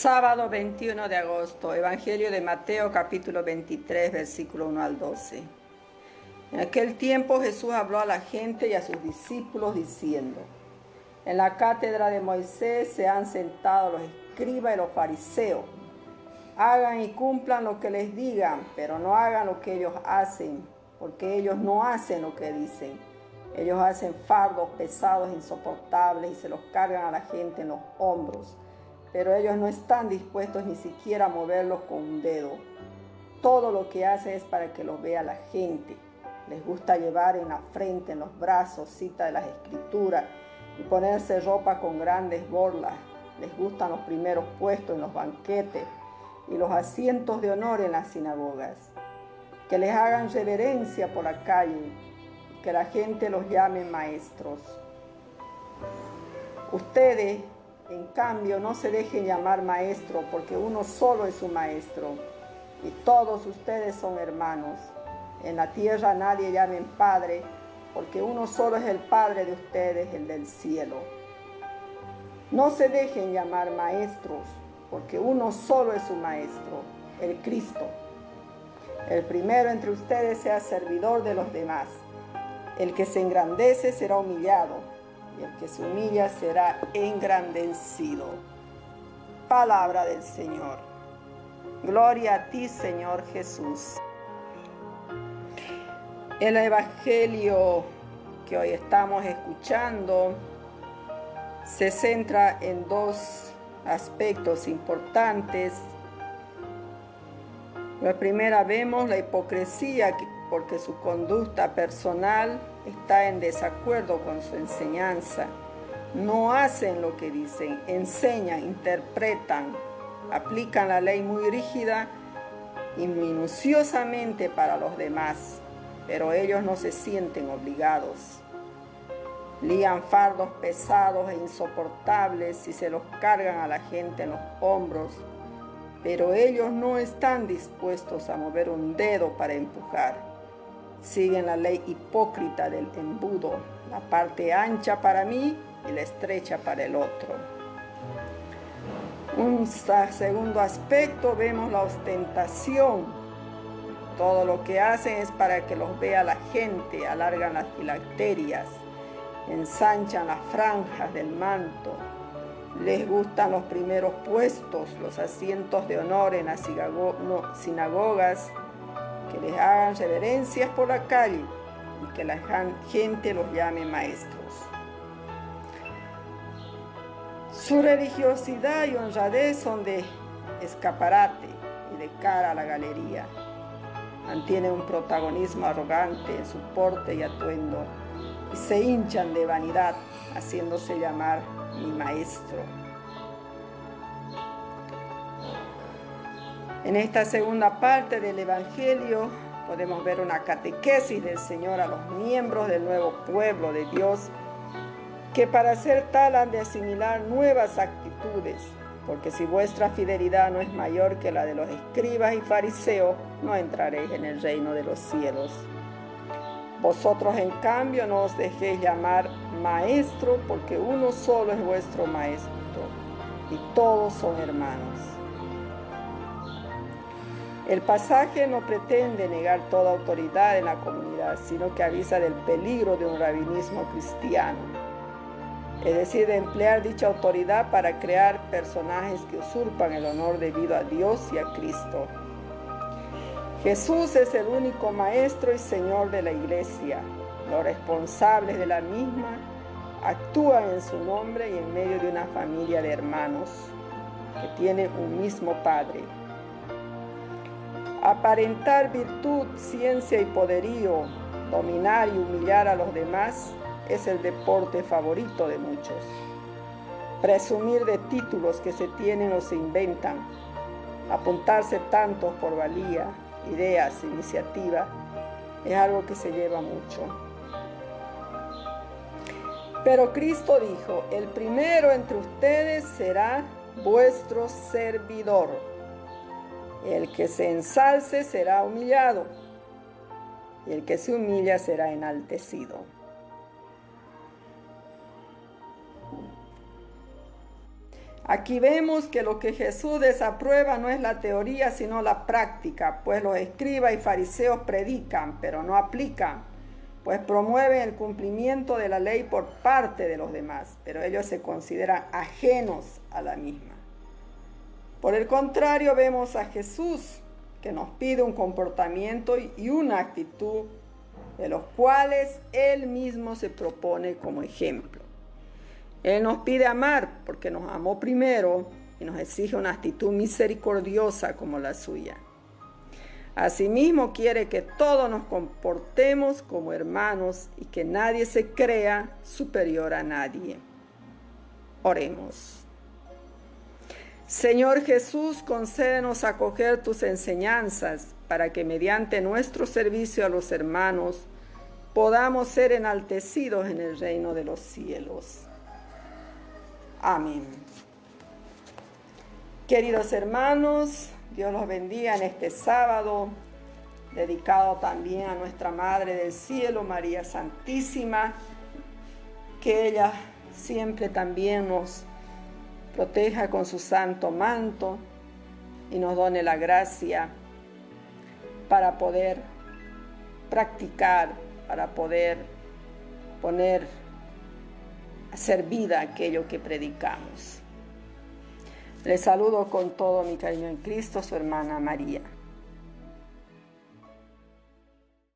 Sábado 21 de agosto, Evangelio de Mateo capítulo 23, versículo 1 al 12. En aquel tiempo Jesús habló a la gente y a sus discípulos diciendo, en la cátedra de Moisés se han sentado los escribas y los fariseos. Hagan y cumplan lo que les digan, pero no hagan lo que ellos hacen, porque ellos no hacen lo que dicen. Ellos hacen fardos pesados, insoportables y se los cargan a la gente en los hombros pero ellos no están dispuestos ni siquiera a moverlos con un dedo. Todo lo que hacen es para que los vea la gente. Les gusta llevar en la frente, en los brazos, cita de las escrituras y ponerse ropa con grandes borlas. Les gustan los primeros puestos en los banquetes y los asientos de honor en las sinagogas. Que les hagan reverencia por la calle, que la gente los llame maestros. Ustedes en cambio, no se dejen llamar maestro, porque uno solo es su maestro, y todos ustedes son hermanos. En la tierra nadie llamen padre, porque uno solo es el Padre de ustedes, el del cielo. No se dejen llamar maestros, porque uno solo es su maestro, el Cristo. El primero entre ustedes sea servidor de los demás. El que se engrandece será humillado y el que se humilla será engrandecido. Palabra del Señor. Gloria a ti, Señor Jesús. El Evangelio que hoy estamos escuchando se centra en dos aspectos importantes. La primera vemos la hipocresía porque su conducta personal está en desacuerdo con su enseñanza. No hacen lo que dicen, enseñan, interpretan, aplican la ley muy rígida y minuciosamente para los demás, pero ellos no se sienten obligados. Lían fardos pesados e insoportables y se los cargan a la gente en los hombros, pero ellos no están dispuestos a mover un dedo para empujar siguen la ley hipócrita del embudo, la parte ancha para mí y la estrecha para el otro. Un segundo aspecto vemos la ostentación. Todo lo que hacen es para que los vea la gente, alargan las filacterias, ensanchan las franjas del manto, les gustan los primeros puestos, los asientos de honor en las sinagogas que les hagan reverencias por la calle y que la gente los llame maestros. Su religiosidad y honradez son de escaparate y de cara a la galería. Mantienen un protagonismo arrogante en su porte y atuendo y se hinchan de vanidad haciéndose llamar mi maestro. En esta segunda parte del Evangelio podemos ver una catequesis del Señor a los miembros del nuevo pueblo de Dios, que para ser tal han de asimilar nuevas actitudes, porque si vuestra fidelidad no es mayor que la de los escribas y fariseos, no entraréis en el reino de los cielos. Vosotros en cambio no os dejéis llamar maestro, porque uno solo es vuestro maestro, y todos son hermanos. El pasaje no pretende negar toda autoridad en la comunidad, sino que avisa del peligro de un rabinismo cristiano. Es decir, de emplear dicha autoridad para crear personajes que usurpan el honor debido a Dios y a Cristo. Jesús es el único Maestro y Señor de la Iglesia. Los responsables de la misma actúan en su nombre y en medio de una familia de hermanos que tienen un mismo Padre. Aparentar virtud, ciencia y poderío, dominar y humillar a los demás es el deporte favorito de muchos. Presumir de títulos que se tienen o se inventan, apuntarse tantos por valía, ideas, iniciativa, es algo que se lleva mucho. Pero Cristo dijo, el primero entre ustedes será vuestro servidor. El que se ensalce será humillado, y el que se humilla será enaltecido. Aquí vemos que lo que Jesús desaprueba no es la teoría, sino la práctica, pues los escribas y fariseos predican, pero no aplican, pues promueven el cumplimiento de la ley por parte de los demás, pero ellos se consideran ajenos a la misma. Por el contrario, vemos a Jesús que nos pide un comportamiento y una actitud de los cuales Él mismo se propone como ejemplo. Él nos pide amar porque nos amó primero y nos exige una actitud misericordiosa como la suya. Asimismo quiere que todos nos comportemos como hermanos y que nadie se crea superior a nadie. Oremos. Señor Jesús, concédenos acoger tus enseñanzas para que mediante nuestro servicio a los hermanos podamos ser enaltecidos en el reino de los cielos. Amén. Queridos hermanos, Dios los bendiga en este sábado, dedicado también a nuestra Madre del Cielo, María Santísima, que ella siempre también nos proteja con su santo manto y nos done la gracia para poder practicar, para poder poner hacer vida aquello que predicamos. Les saludo con todo mi cariño en Cristo, su hermana María.